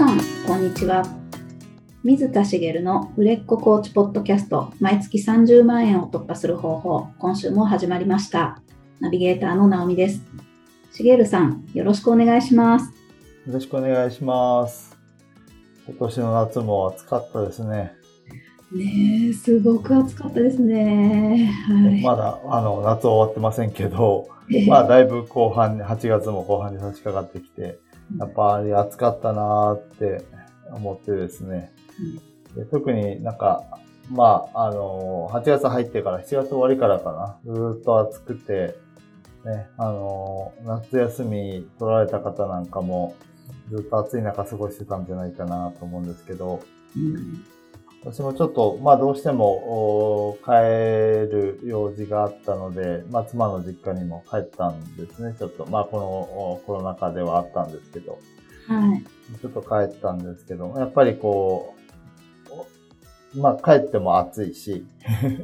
さん、こんにちは。水田茂の売れっ子コーチポッドキャスト、毎月30万円を突破する方法、今週も始まりました。ナビゲーターの直美です。茂さん、よろしくお願いします。よろしくお願いします。今年の夏も暑かったですね。ねえ、すごく暑かったですね。はい、まだあの夏終わってませんけど、まあだいぶ後半、8月も後半に差し掛かってきて、やっぱり暑かったなーって思ってですね。で特になんか、まあ、あのー、8月入ってから7月終わりからかな、ずっと暑くて、ね、あのー、夏休み取られた方なんかも、ずっと暑い中過ごしてたんじゃないかなと思うんですけど、私もちょっと、まあどうしても帰る用事があったので、まあ妻の実家にも帰ったんですね。ちょっと、まあこのコロナ禍ではあったんですけど、はい。ちょっと帰ったんですけど、やっぱりこう、まあ帰っても暑いし、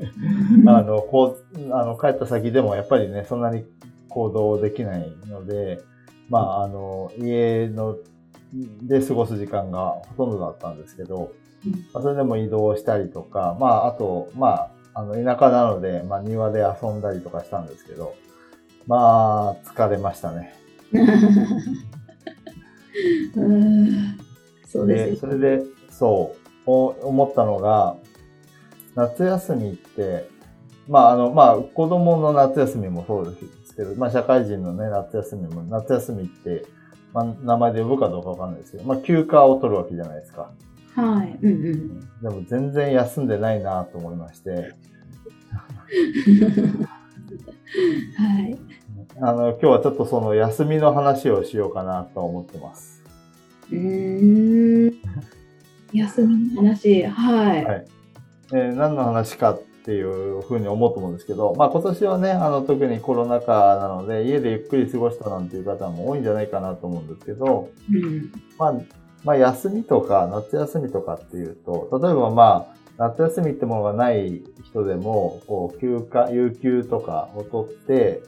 あの、こう、あの帰った先でもやっぱりね、そんなに行動できないので、まああの、家の、で過ごす時間がほとんどだったんですけど、まあ、それでも移動したりとか、まあ、あと、まあ、あの、田舎なので、まあ、庭で遊んだりとかしたんですけど、まあ、疲れましたね。うんそうですで、それで、そう、思ったのが、夏休みって、まあ、あの、まあ、子供の夏休みもそうですけど、まあ、社会人のね、夏休みも、夏休みって、まあ、名前で呼ぶかどうかわかんないですけど、まあ、休暇を取るわけじゃないですか。はい。うんうん。でも全然休んでないなと思いまして。はい。あの、今日はちょっとその休みの話をしようかなと思ってます。うん。休みの話、はい。はい。えー、何の話かっていうふうに思うと思うんですけど、まあ今年はね、あの特にコロナ禍なので家でゆっくり過ごしたなんていう方も多いんじゃないかなと思うんですけど、うん、まあまあ、休みとか夏休みとかっていうと、例えばまあ、夏休みってものがない人でも、こう、休暇、有給とかを取って、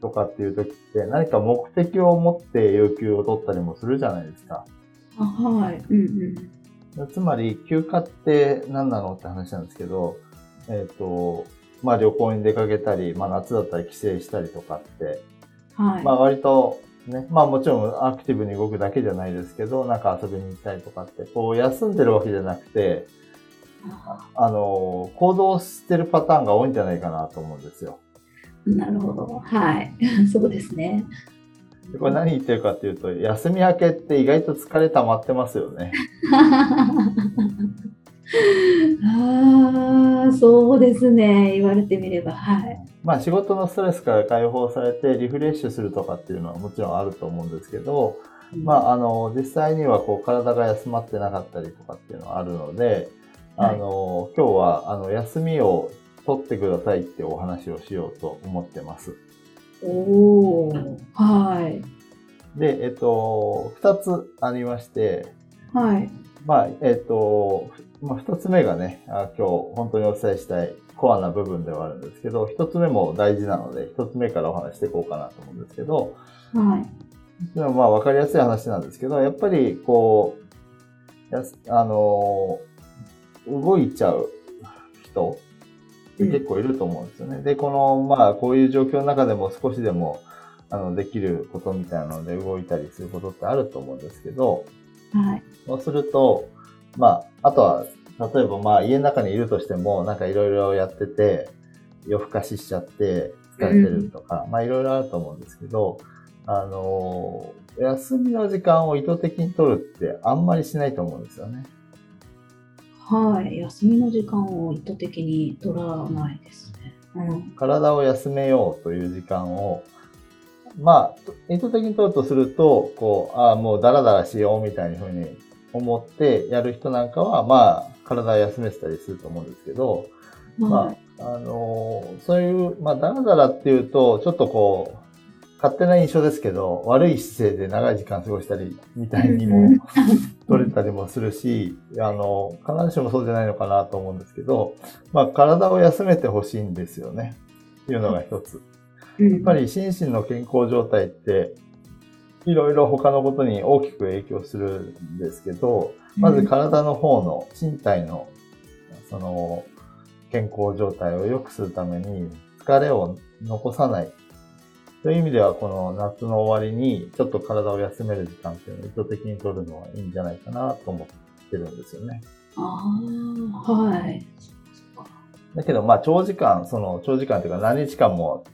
とかっていう時って何か目的を持って有給を取ったりもするじゃないですか。あはい。うんうん。つまり、休暇って何なのって話なんですけど、えっ、ー、と、まあ旅行に出かけたり、まあ夏だったら帰省したりとかって、はい。まあ割とね。まあもちろんアクティブに動くだけじゃないですけど、なんか遊びに行ったりとかって、こう休んでるわけじゃなくて、あの、行動してるパターンが多いんじゃないかなと思うんですよ。なるほど。はい。そうですね。これ何言ってるかっていうと、休み明けって意外と疲れ溜まってますよね。ああ、そうですね。言われてみれば。はい。まあ仕事のストレスから解放されてリフレッシュするとかっていうのはもちろんあると思うんですけど、まああの、実際にはこう体が休まってなかったりとかっていうのはあるので、あの、今日はあの休みを取ってくださいってお話をしようと思ってます。おー、はい。で、えっと、二つありまして、はい。まあ、えっと、まあ、二つ目がねあ、今日本当にお伝えしたいコアな部分ではあるんですけど、一つ目も大事なので、一つ目からお話していこうかなと思うんですけど、はい。でもまあ分かりやすい話なんですけど、やっぱりこう、やあのー、動いちゃう人って結構いると思うんですよね。うん、で、この、まあこういう状況の中でも少しでも、あの、できることみたいなので動いたりすることってあると思うんですけど、はい。そうすると、まあ、あとは例えばまあ家の中にいるとしても、なんかいろいろやってて、夜更かししちゃって疲れてるとか、うん、まあいろいろあると思うんですけど、あの、休みの時間を意図的に取るってあんまりしないと思うんですよね。はい。休みの時間を意図的に取らないですね。うん、体を休めようという時間を、まあ、意図的に取るとすると、こう、ああ、もうダラダラしようみたいな風に思ってやる人なんかは、まあ、体休めてたりすると思うんですけど、まあ、あのー、そういう、まあ、だらだらっていうと、ちょっとこう、勝手な印象ですけど、悪い姿勢で長い時間過ごしたりみたいにも取れたりもするし、あの、必ずしもそうじゃないのかなと思うんですけど、まあ、体を休めてほしいんですよね。っていうのが一つ。やっぱり心身の健康状態って、いろいろ他のことに大きく影響するんですけど、まず体の方の身体の、その、健康状態を良くするために疲れを残さない。という意味では、この夏の終わりにちょっと体を休める時間っていうのを意図的に取るのはいいんじゃないかなと思ってるんですよね。ああ、はい。だけど、まあ、長時間、その、長時間というか何日間も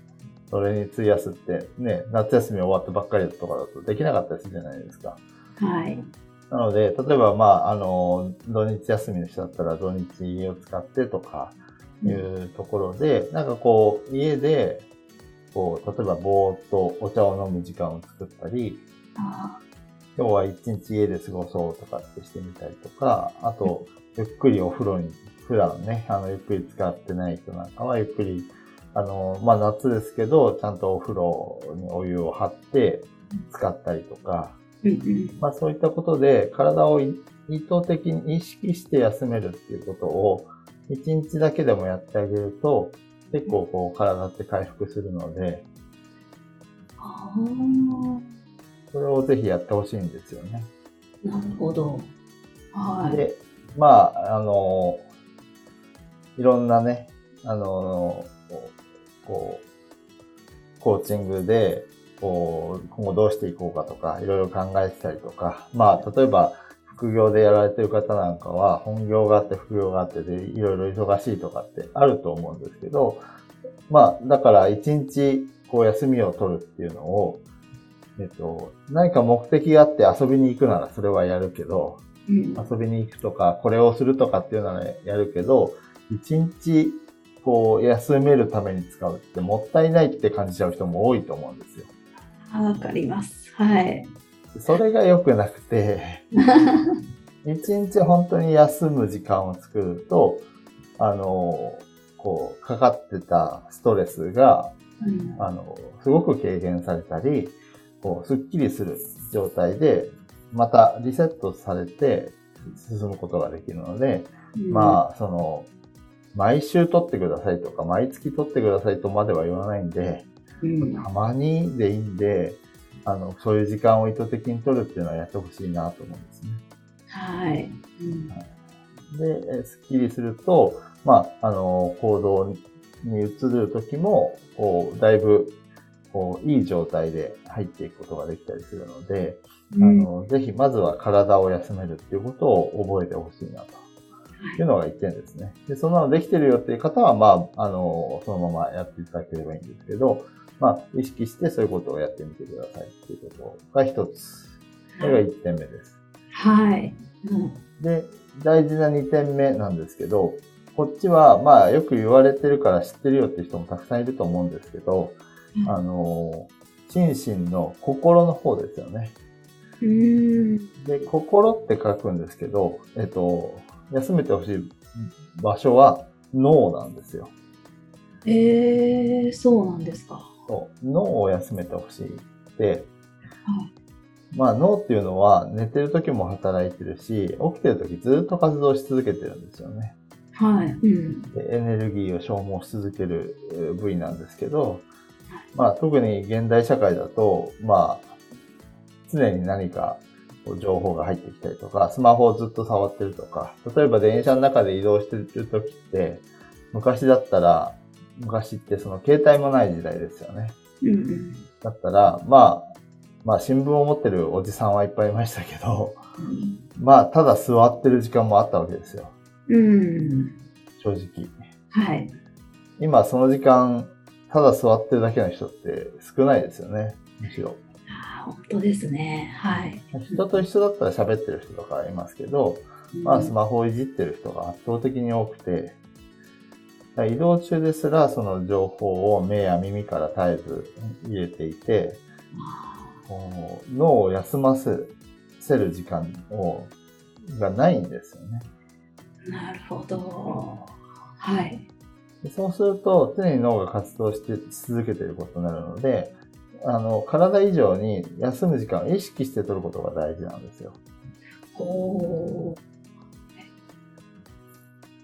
それに費やすって、ね、夏休み終わってばっかりとかだとできなかったりするじゃないですか。はい。なので、例えば、まあ、あの、土日休みの人だったら土日を使ってとかいうところで、うん、なんかこう、家で、こう、例えばぼーっとお茶を飲む時間を作ったり、今日は一日家で過ごそうとかってしてみたりとか、あと、ゆっくりお風呂に、普段ね、あの、ゆっくり使ってない人なんかはゆっくりあの、まあ、夏ですけど、ちゃんとお風呂にお湯を張って使ったりとか、まあ、そういったことで体を意図的に意識して休めるっていうことを一日だけでもやってあげると結構こう体って回復するので、それをぜひやってほしいんですよね。なるほど。はい。で、まあ、あの、いろんなね、あの、こう、コーチングで、こう、今後どうしていこうかとか、いろいろ考えてたりとか、まあ、例えば、副業でやられてる方なんかは、本業があって副業があってで、いろいろ忙しいとかってあると思うんですけど、まあ、だから一日、こう休みを取るっていうのを、えっと、何か目的があって遊びに行くならそれはやるけど、うん、遊びに行くとか、これをするとかっていうのはやるけど、一日こう、休めるために使うってもったいないって感じちゃう人も多いと思うんですよ。わかります。はい。それが良くなくて、一日本当に休む時間を作ると、あの、こう、かかってたストレスが、うん、あの、すごく軽減されたり、こう、すっきりする状態で、またリセットされて進むことができるので、うん、まあ、その、毎週取ってくださいとか、毎月取ってくださいとまでは言わないんで、うん、たまにでいいんで、あの、そういう時間を意図的に取るっていうのはやってほしいなと思うんですね。はい。うん、で、スッキリすると、まあ、あの、行動に移るときも、こう、だいぶ、こう、いい状態で入っていくことができたりするので、うん、あの、ぜひまずは体を休めるっていうことを覚えてほしいなとっていうのが1点ですね。で、そのできてるよっていう方は、まあ、あの、そのままやっていただければいいんですけど、まあ、意識してそういうことをやってみてくださいっていうことが一つ。これが1点目です。はい。うん、で、大事な2点目なんですけど、こっちは、まあ、よく言われてるから知ってるよっていう人もたくさんいると思うんですけど、うん、あの、心身の心の方ですよね。で、心って書くんですけど、えっと、休めてほしい場所は脳なんですよ。えー、そうなんですか。そう脳を休めてほしいって、はい、まあ脳っていうのは寝てる時も働いてるし、起きてる時ずっと活動し続けてるんですよね。はい。うん、でエネルギーを消耗し続ける部位なんですけど、まあ特に現代社会だと、まあ常に何か情報が入ってきたりとか、スマホをずっと触ってるとか、例えば電車の中で移動してる時って、昔だったら、昔ってその携帯もない時代ですよね。だったら、まあ、まあ新聞を持ってるおじさんはいっぱいいましたけど、うん、まあただ座ってる時間もあったわけですよ。うん、正直。はい。今その時間、ただ座ってるだけの人って少ないですよね、むしろ。本当ですね。はい。人と一緒だったら喋ってる人とかいますけど、うん、まあスマホをいじってる人が圧倒的に多くて、移動中ですらその情報を目や耳から絶えず入れていて、脳を休ませる時間をがないんですよね。なるほど。はい。そうすると常に脳が活動して続けていることになるので、あの、体以上に休む時間を意識して取ることが大事なんですよ。お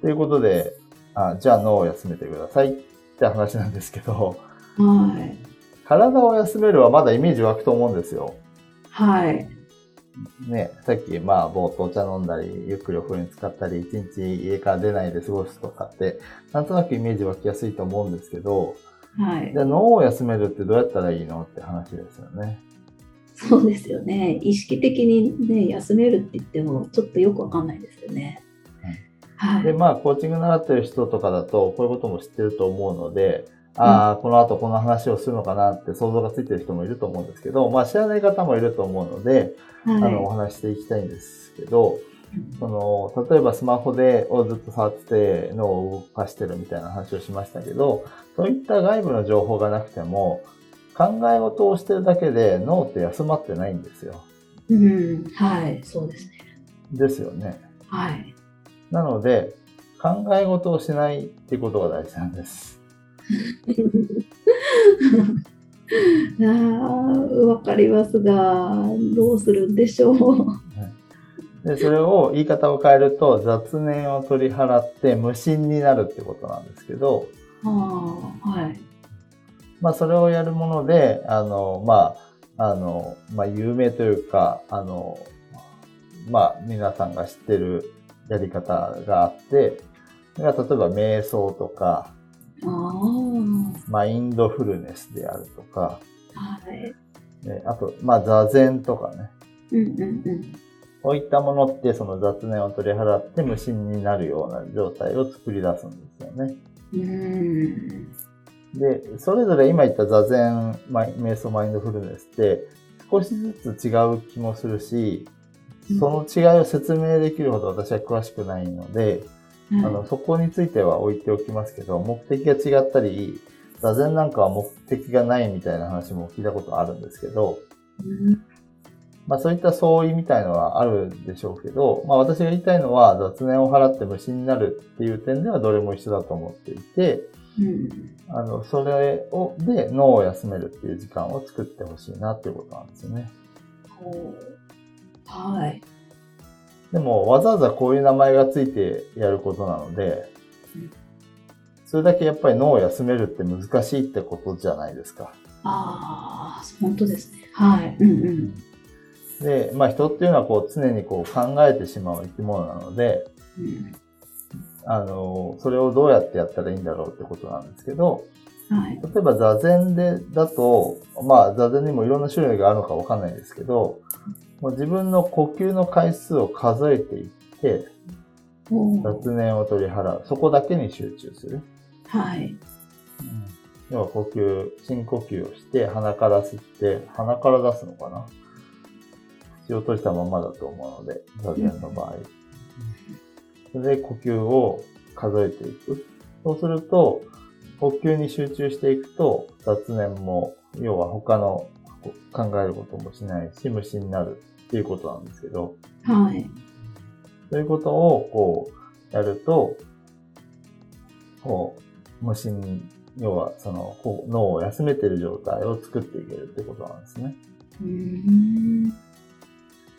ということで、あじゃあ脳を休めてくださいって話なんですけど、はい。体を休めるはまだイメージ湧くと思うんですよ。はい。ね、さっき、まあ、ぼーっとお茶飲んだり、ゆっくりお風呂に浸かったり、一日家から出ないで過ごすとかって、なんとなくイメージ湧きやすいと思うんですけど、はい。じゃあ脳を休めるってどうやったらいいのって話ですよね。そうですよね。意識的にね、休めるって言っても、ちょっとよくわかんないですよね。はい。で、まあ、コーチング習ってる人とかだと、こういうことも知ってると思うので、ああ、この後この話をするのかなって想像がついてる人もいると思うんですけど、まあ知らない方もいると思うので、はい、あの、お話していきたいんですけど、その、例えばスマホでをずっと触ってて脳を動かしてるみたいな話をしましたけど、そういった外部の情報がなくても、考え事をしてるだけで脳って休まってないんですよ。うん、はい、そうですね。ですよね。はい。なので、考え事をしないっていうことが大事なんです。あわかりますが、どうするんでしょう。で、それを言い方を変えると、雑念を取り払って無心になるってことなんですけど、あはい。まあ、それをやるもので、あの、まあ、あの、まあ、有名というか、あの、まあ、皆さんが知ってるやり方があって、例えば瞑想とか、マインドフルネスであるとか、はい。あと、まあ、座禅とかね。うんうんうん。こういったものってその雑念を取り払って無心になるような状態を作り出すんですよね。うん。で、それぞれ今言った座禅、瞑想、マインドフルネスって少しずつ違う気もするし、その違いを説明できるほど私は詳しくないので、あの、そこについては置いておきますけど、目的が違ったり、座禅なんかは目的がないみたいな話も聞いたことあるんですけど、まあそういった相違みたいのはあるでしょうけど、まあ私が言いたいのは雑念を払って無心になるっていう点ではどれも一緒だと思っていて、うん、あの、それを、で脳を休めるっていう時間を作ってほしいなっていうことなんですよね。はい。でも、わざわざこういう名前がついてやることなので、それだけやっぱり脳を休めるって難しいってことじゃないですか。ああ、本当ですね。はい。うんうん。で、まあ人っていうのはこう常にこう考えてしまう生き物なので、うん、あの、それをどうやってやったらいいんだろうってことなんですけど、はい、例えば座禅でだと、まあ座禅にもいろんな種類があるのかわかんないですけど、もう自分の呼吸の回数を数えていって、雑念を取り払う。そこだけに集中する。はい。うん、要は呼吸、深呼吸をして、鼻から吸って、鼻から出すのかな口を閉じたままだと思うので、座禅の場合。それで呼吸を数えていく。そうすると、呼吸に集中していくと、雑念も、要は他の考えることもしないし、無心になるっていうことなんですけど、はい。そういうことを、こう、やると、こう、無心、要は、その、脳を休めてる状態を作っていけるってことなんですね。うん。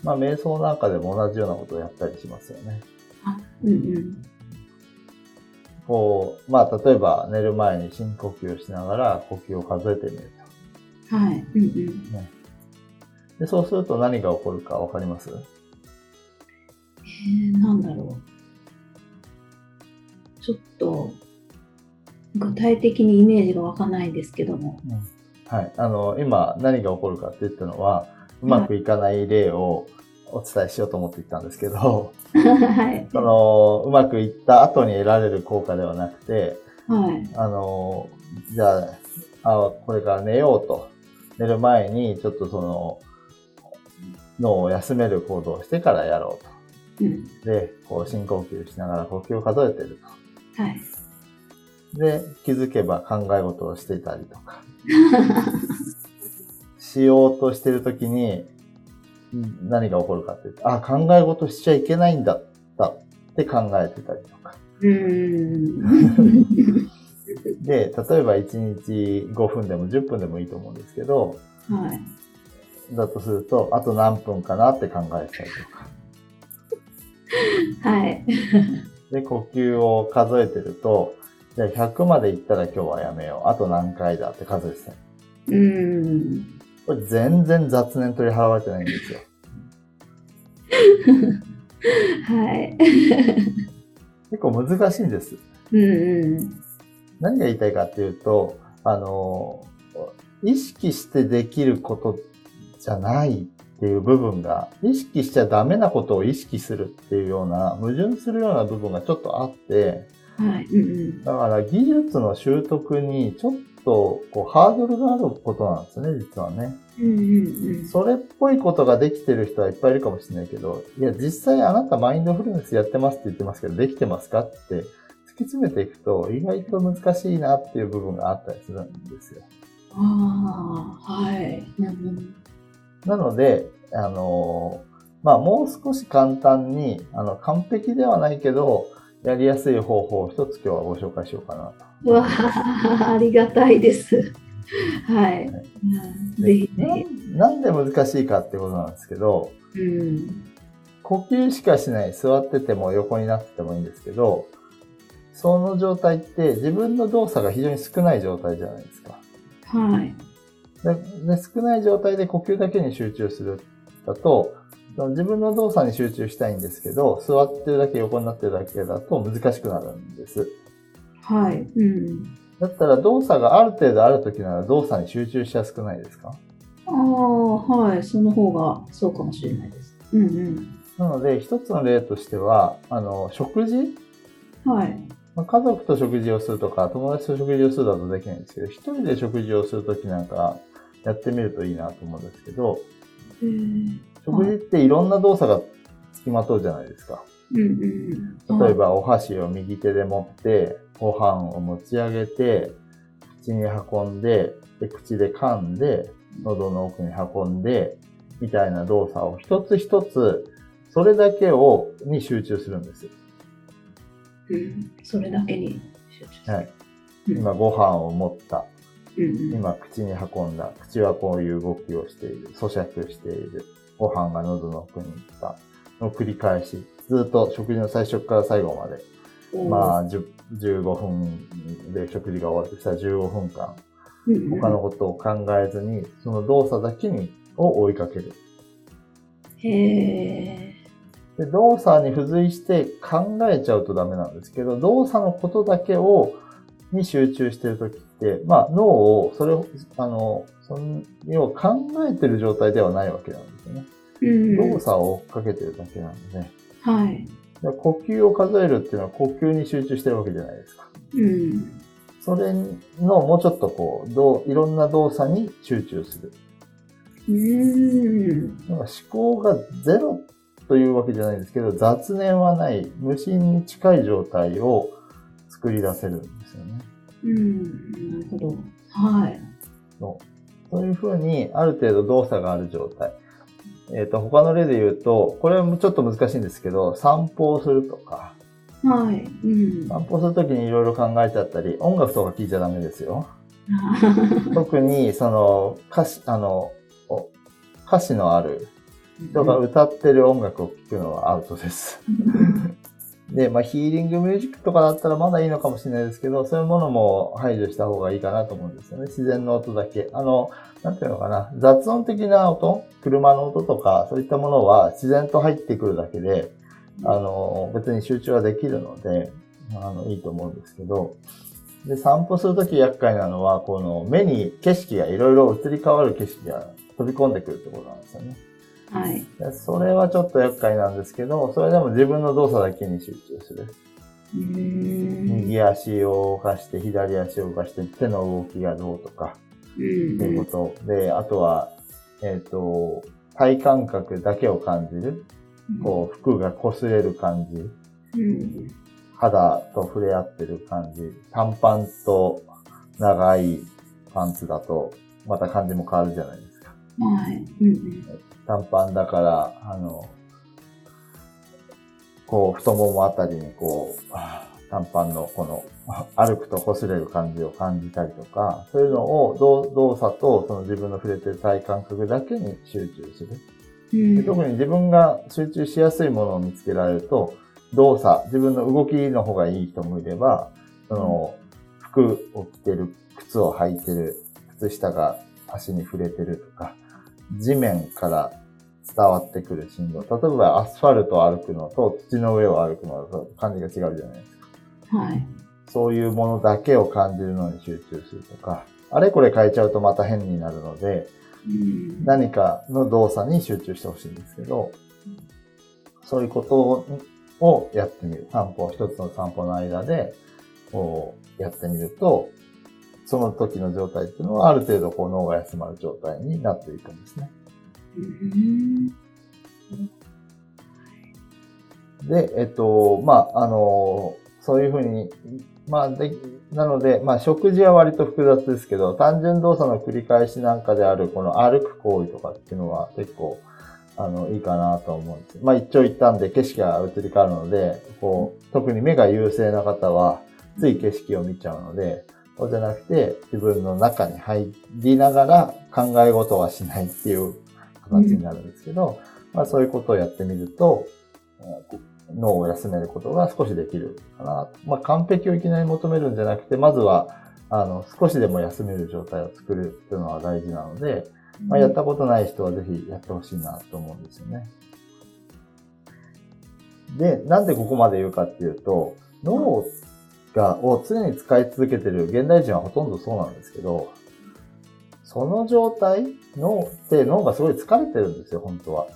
まあ、瞑想なんかでも同じようなことをやったりしますよね。あ、うんうん。こう、まあ、例えば寝る前に深呼吸をしながら呼吸を数えてみると。はい。うんうん。ね。で、そうすると何が起こるかわかります？えー、なんだろう。ちょっと、具体的にイメージが湧かないですけども。うん、はい。あの、今何が起こるかって言ったのは、うまくいかない例をお伝えしようと思って言ったんですけど、はい。その、うまくいった後に得られる効果ではなくて、はい。あの、じゃあ、あこれから寝ようと。寝る前に、ちょっとその、脳を休める行動をしてからやろうと。うん、で、こう深呼吸しながら呼吸を数えてると。はい。で、気づけば考え事をしてたりとか。しようとしてるときに、何が起こるかってあ、考え事しちゃいけないんだったって考えてたりとか。で、例えば1日5分でも10分でもいいと思うんですけど、はい。だとすると、あと何分かなって考えたりとか。はい。で、呼吸を数えてると、じゃあ100までいったら今日はやめよう。あと何回だって数えてたり。うん。これ全然雑念取り払われてないんですよ。はい。結構難しいんです。うんうん、何が言いたいかっていうと、あの、意識してできることじゃないっていう部分が、意識しちゃダメなことを意識するっていうような、矛盾するような部分がちょっとあって、はいうんうん、だから技術の習得にちょっとこうハードルがあることなんですね、実はね。うんうんうん、それっぽいことができてる人はいっぱいいるかもしれないけど、いや、実際あなたマインドフルネスやってますって言ってますけど、できてますかって突き詰めていくと、意外と難しいなっていう部分があったりするんですよ。ああ、はい。なので、あの、まあ、もう少し簡単に、あの、完璧ではないけど、やりやすい方法を一つ今日はご紹介しようかなと。わあ、ありがたいです。はい。ぜひぜひな。なんで難しいかってことなんですけど、うん、呼吸しかしない、座ってても横になっててもいいんですけど、その状態って自分の動作が非常に少ない状態じゃないですか。はい。でで少ない状態で呼吸だけに集中するだと、自分の動作に集中したいんですけど、座ってるだけ横になってるだけだと難しくなるんです。はい。うん。だったら動作がある程度ある時なら動作に集中しやすくないですか？ああ、はい。その方がそうかもしれないです。うんうん。なので、一つの例としては、あの、食事？はい。まあ、家族と食事をするとか、友達と食事をするだとできないんですけど、一人で食事をするときなんかやってみるといいなと思うんですけど、食事っていろんな動作が付きまとうじゃないですか。例えば、お箸を右手で持って、ご飯を持ち上げて、口に運んで、で口で噛んで、喉の奥に運んで、みたいな動作を一つ一つ、それだけを、に集中するんです。うん、それだけに集中する。はい。今、ご飯を持った。今、口に運んだ。口はこういう動きをしている。咀嚼している。ご飯が喉の奥に行った。の繰り返し。ずっと食事の最初から最後まで。まあ、15分で食事が終わるとしたら15分間。他のことを考えずに、その動作だけに、を追いかける。へで動作に付随して考えちゃうとダメなんですけど、動作のことだけを、に集中してるときって、まあ脳を、それを、あの、その、要は考えてる状態ではないわけなんですよね。うん、動作を追っかけてるだけなんでね。はい。呼吸を数えるっていうのは呼吸に集中してるわけじゃないですか。うん。それのもうちょっとこう、どういろんな動作に集中する。うん。思考がゼロというわけじゃないですけど、雑念はない、無心に近い状態を作り出せるんですよね。うん、なるほど。はい。そうそういうふうに、ある程度動作がある状態。えっ、ー、と、他の例で言うと、これもちょっと難しいんですけど、散歩をするとか。はい。うん、散歩するときにいろいろ考えちゃったり、音楽とか聴いちゃダメですよ。特に、その、歌詞、あの、歌詞のある人が歌ってる音楽を聴くのはアウトです。で、まあ、ヒーリングミュージックとかだったらまだいいのかもしれないですけど、そういうものも排除した方がいいかなと思うんですよね。自然の音だけ。あの、なんていうのかな。雑音的な音、車の音とか、そういったものは自然と入ってくるだけで、あの、別に集中はできるので、あの、いいと思うんですけど、で、散歩するとき厄介なのは、この目に景色がいろいろ移り変わる景色が飛び込んでくるってことなんですよね。はい。それはちょっと厄介なんですけど、それでも自分の動作だけに集中する。右足を動かして、左足を動かして、手の動きがどうとか、っていうことで、あとは、えっ、ー、と、体感覚だけを感じる。こう、服が擦れる感じ。肌と触れ合ってる感じ。短パンと長いパンツだと、また感じも変わるじゃないですか。はい。短パンだから、あの、こう、太ももあたりにこう、短パンのこの、歩くと擦れる感じを感じたりとか、そういうのを動作とその自分の触れてる体感覚だけに集中する。うん、特に自分が集中しやすいものを見つけられると、動作、自分の動きの方がいい人もいれば、その、服を着てる、靴を履いてる、靴下が足に触れてるとか、地面から伝わってくる振動。例えばアスファルトを歩くのと土の上を歩くのと感じが違うじゃないですか。はい。そういうものだけを感じるのに集中するとか、あれこれ変えちゃうとまた変になるので、うん、何かの動作に集中してほしいんですけど、そういうことをやってみる。散歩、一つの散歩の間で、こう、やってみると、その時の状態っていうのはある程度こう脳が休まる状態になっていくんですね。で、えっと、まあ、あの、そういうふうに、まあ、で、なので、まあ、食事は割と複雑ですけど、単純動作の繰り返しなんかである、この歩く行為とかっていうのは結構、あの、いいかなと思うんです。まあ、一長一短で景色が移り変わるので、こう、特に目が優勢な方は、つい景色を見ちゃうので、そうじゃなくて、自分の中に入りながら考え事はしないっていう形になるんですけど、うん、まあそういうことをやってみると、脳を休めることが少しできるかな。まあ完璧をいきなり求めるんじゃなくて、まずは、あの、少しでも休める状態を作るっていうのは大事なので、まあ、やったことない人はぜひやってほしいなと思うんですよね。で、なんでここまで言うかっていうと、脳が、を常に使い続けてる現代人はほとんどそうなんですけど、その状態脳って脳がすごい疲れてるんですよ、本当は。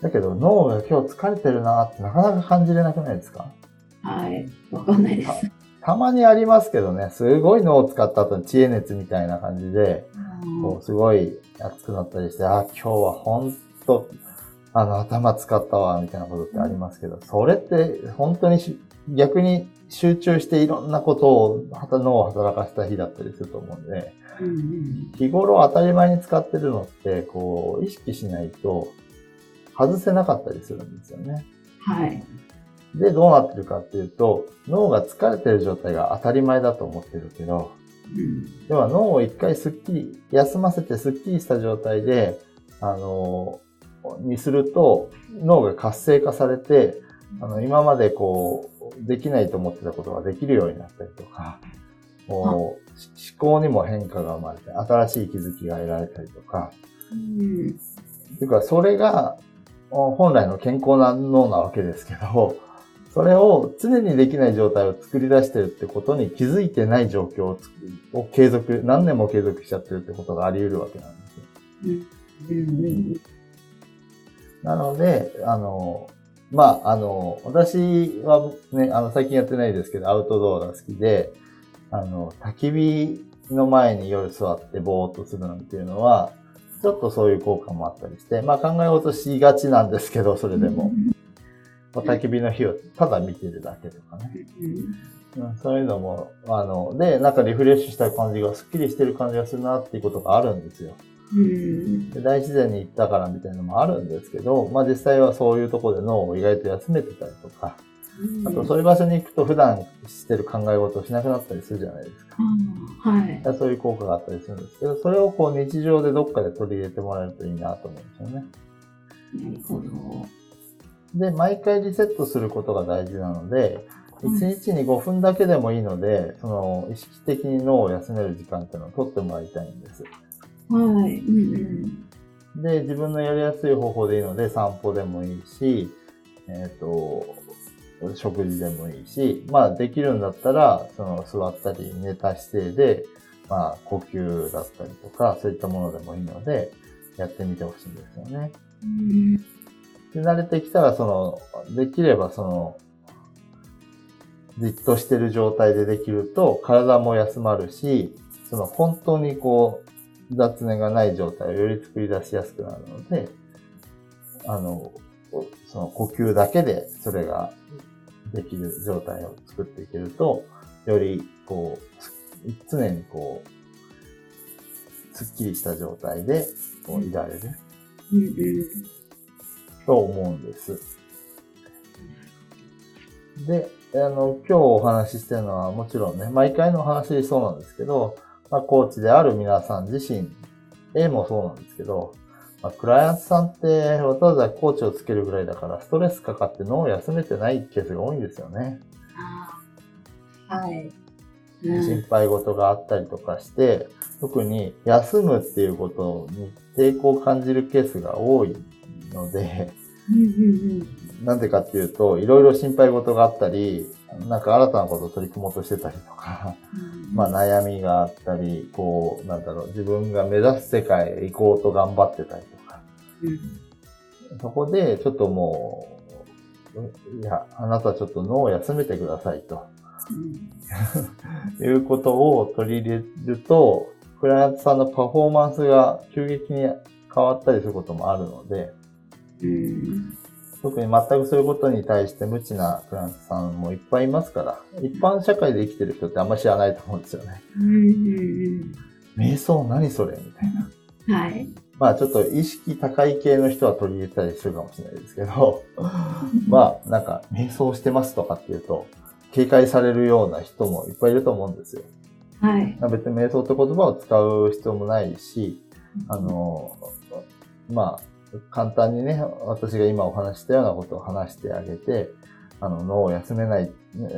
だけど脳が今日疲れてるなってなかなか感じれなくないですか？はい。わかんないです。たまにありますけどね、すごい脳を使った後に知恵熱みたいな感じで、こうすごい熱くなったりして、あ、今日は本当あの、頭使ったわ、みたいなことってありますけど、それって本当に逆に集中していろんなことを、脳を働かせた日だったりすると思うんで、日頃当たり前に使ってるのって、こう、意識しないと外せなかったりするんですよね。はい。で、どうなってるかっていうと、脳が疲れてる状態が当たり前だと思ってるけど、うん、では脳を一回スッキリ、休ませてスッキリした状態で、あの、にすると、脳が活性化されて、あの、今までこう、できないと思ってたことができるようになったりとか、こう思考にも変化が生まれて、新しい気づきが得られたりとか、うん、っていうか、それが、本来の健康な脳なわけですけど、それを常にできない状態を作り出してるってことに気づいてない状況をを継続、何年も継続しちゃってるってことがあり得るわけなんですよ。うん、なので、あの、まあ、あの、私はね、あの、最近やってないですけど、アウトドアが好きで、あの、焚き火の前に夜座ってぼーっとするなんていうのは、ちょっとそういう効果もあったりして、まあ考え事しがちなんですけど、それでも。焚き火の火をただ見てるだけとかね。うん、そういうのも、あの、で、なんかリフレッシュした感じが、スッキリしてる感じがするなっていうことがあるんですよ。で大自然に行ったからみたいなのもあるんですけど、まあ実際はそういうところで脳を意外と休めてたりとか、あとそういう場所に行くと普段してる考え事をしなくなったりするじゃないですか。はい。そういう効果があったりするんですけど、それをこう日常でどっかで取り入れてもらえるといいなと思うんですよね。なるほど。で、毎回リセットすることが大事なので、1日に5分だけでもいいので、その意識的に脳を休める時間っていうのを取ってもらいたいんです。はい。うんうん、で、自分のやりやすい方法でいいので、散歩でもいいし、えっ、ー、と、食事でもいいし、まあできるんだったら、その座ったり寝た姿勢で、まあ呼吸だったりとか、そういったものでもいいので、やってみてほしいんですよね。うんで慣れてきたら、その、できればその、じっとしてる状態でできると、体も休まるし、その本当にこう、雑念がない状態をより作り出しやすくなるので、あの、その呼吸だけでそれができる状態を作っていけると、よりこう、常にこう、すっきりした状態でこういられる。と思うんです。で、あの、今日お話ししてるのはもちろんね、毎回のお話そうなんですけど、まあ、コーチである皆さん自身、A もそうなんですけど、まあ、クライアントさんってわざわざコーチをつけるぐらいだからストレスかかって脳を休めてないケースが多いんですよね。はい。心配事があったりとかして、特に休むっていうことに抵抗を感じるケースが多いので、なんでかっていうと、いろいろ心配事があったり、なんか新たなことを取り組もうとしてたりとか、まあ悩みがあったり、こう、なんだろう、自分が目指す世界へ行こうと頑張ってたりとか、そこでちょっともう、いや、あなたちょっと脳を休めてくださいと。いうことを取り入れると、クライアントさんのパフォーマンスが急激に変わったりすることもあるので、うん、特に全くそういうことに対して無知なクラントさんもいっぱいいますから、一般社会で生きてる人ってあんまり知らないと思うんですよね。うん、瞑想何それみたいな。はい。まあちょっと意識高い系の人は取り入れたりするかもしれないですけど、まあなんか瞑想してますとかっていうと、警戒されるような人もいっぱいいると思うんですよ。はい。別に瞑想って言葉を使う必要もないし、あの、まあ、簡単にね、私が今お話したようなことを話してあげて、あの、脳を休めない、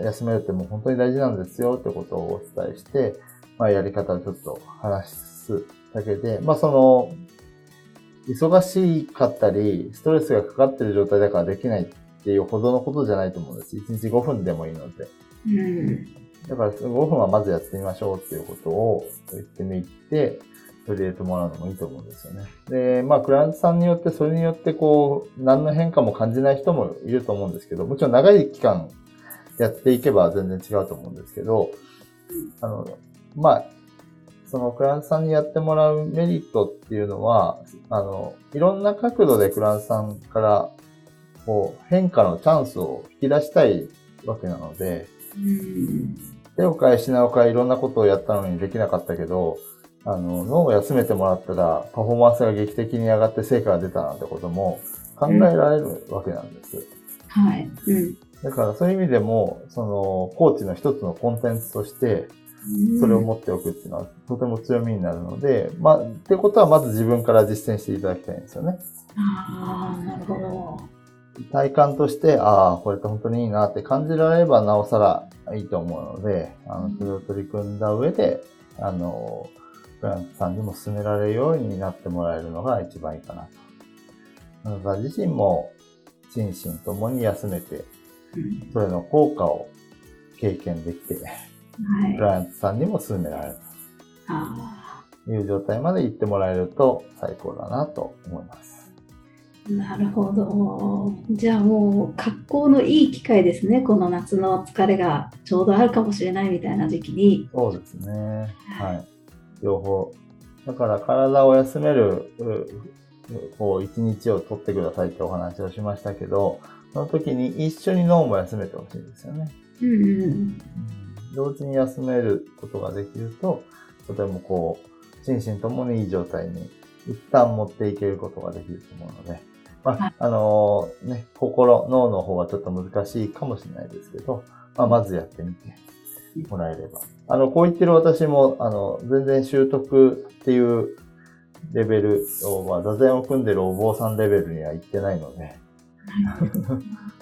休めるってもう本当に大事なんですよってことをお伝えして、まあ、やり方をちょっと話すだけで、まあ、その、忙しかったり、ストレスがかかってる状態だからできないっていうほどのことじゃないと思うんです。1日5分でもいいので。うん、だから5分はまずやってみましょうっていうことを言ってみて、取り入れてもらうのもいいと思うんですよね。で、まあ、クライアントさんによって、それによってこう、何の変化も感じない人もいると思うんですけど、もちろん長い期間やっていけば全然違うと思うんですけど、あの、まあ、そのクライアントさんにやってもらうメリットっていうのは、あの、いろんな角度でクライアントさんからこう、変化のチャンスを引き出したいわけなので、手を変え品を変えいろんなことをやったのにできなかったけど、あの、脳を休めてもらったら、パフォーマンスが劇的に上がって成果が出たなんてことも考えられるわけなんです。はい。うん。だからそういう意味でも、その、コーチの一つのコンテンツとして、それを持っておくっていうのはとても強みになるので、まあ、ってことはまず自分から実践していただきたいんですよね。ああ、なるほど。体感として、ああ、これって本当にいいなって感じられればなおさらいいと思うので、あの、それを取り組んだ上で、あの、クライアントさんにも進められるようになってもらえるのが一番いいかなと。あなた自身も心身ともに休めて、それの効果を経験できて、はい、クライアントさんにも進められるという状態まで行ってもらえると最高だなと思います。なるほど。じゃあもう格好のいい機会ですね。この夏の疲れがちょうどあるかもしれないみたいな時期に。そうですね。はい。両方。だから体を休める、こう、一日を取ってくださいってお話をしましたけど、その時に一緒に脳も休めてほしいんですよね。うんうん、同時に休めることができると、とてもこう、心身ともにいい状態に一旦持っていけることができると思うので、まあ、あのー、ね、心、脳の方はちょっと難しいかもしれないですけど、まあ、まずやってみてもらえれば。あの、こう言ってる私も、あの、全然習得っていうレベルを、まあ、座禅を組んでるお坊さんレベルには行ってないので、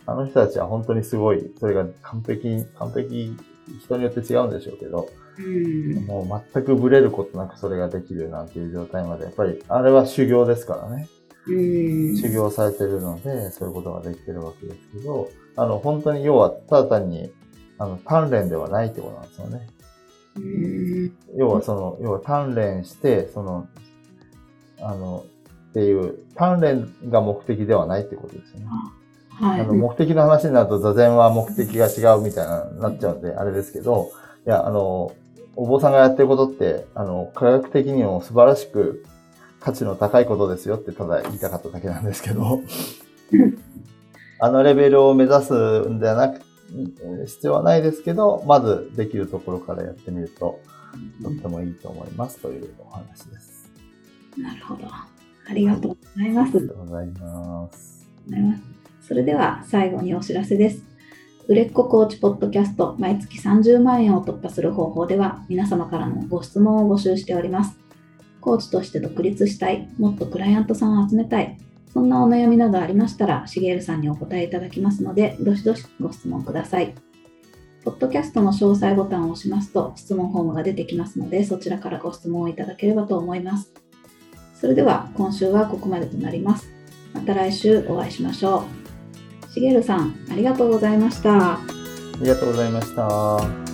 あの人たちは本当にすごい、それが完璧、完璧、人によって違うんでしょうけど、うん、もう全くブレることなくそれができるなんていう状態まで、やっぱり、あれは修行ですからね。修行されてるので、そういうことができてるわけですけど、あの、本当に要は、ただ単に、あの、鍛錬ではないってことなんですよね。要はその、要は鍛錬して、その、あの、っていう、鍛錬が目的ではないってことですよね。はい、あの目的の話になると座禅は目的が違うみたいな、なっちゃうんで、あれですけど、いや、あの、お坊さんがやってることって、あの、科学的にも素晴らしく価値の高いことですよってただ言いたかっただけなんですけど、あのレベルを目指すんではなく、必要はないですけど、まずできるところからやってみると、とってもいいと思いますというお話です。なるほど。ありがとうございます。ありがとうございます。それでは最後にお知らせです。売れっ子コーチポッドキャスト毎月30万円を突破する方法では皆様からのご質問を募集しております。コーチとして独立したい、もっとクライアントさんを集めたい、そんなお悩みなどありましたら、しげるさんにお答えいただきますので、どしどしご質問ください。ポッドキャストの詳細ボタンを押しますと質問フォームが出てきますので、そちらからご質問をいただければと思います。それでは今週はここまでとなります。また来週お会いしましょう。しげるさん、ありがとうございました。ありがとうございました。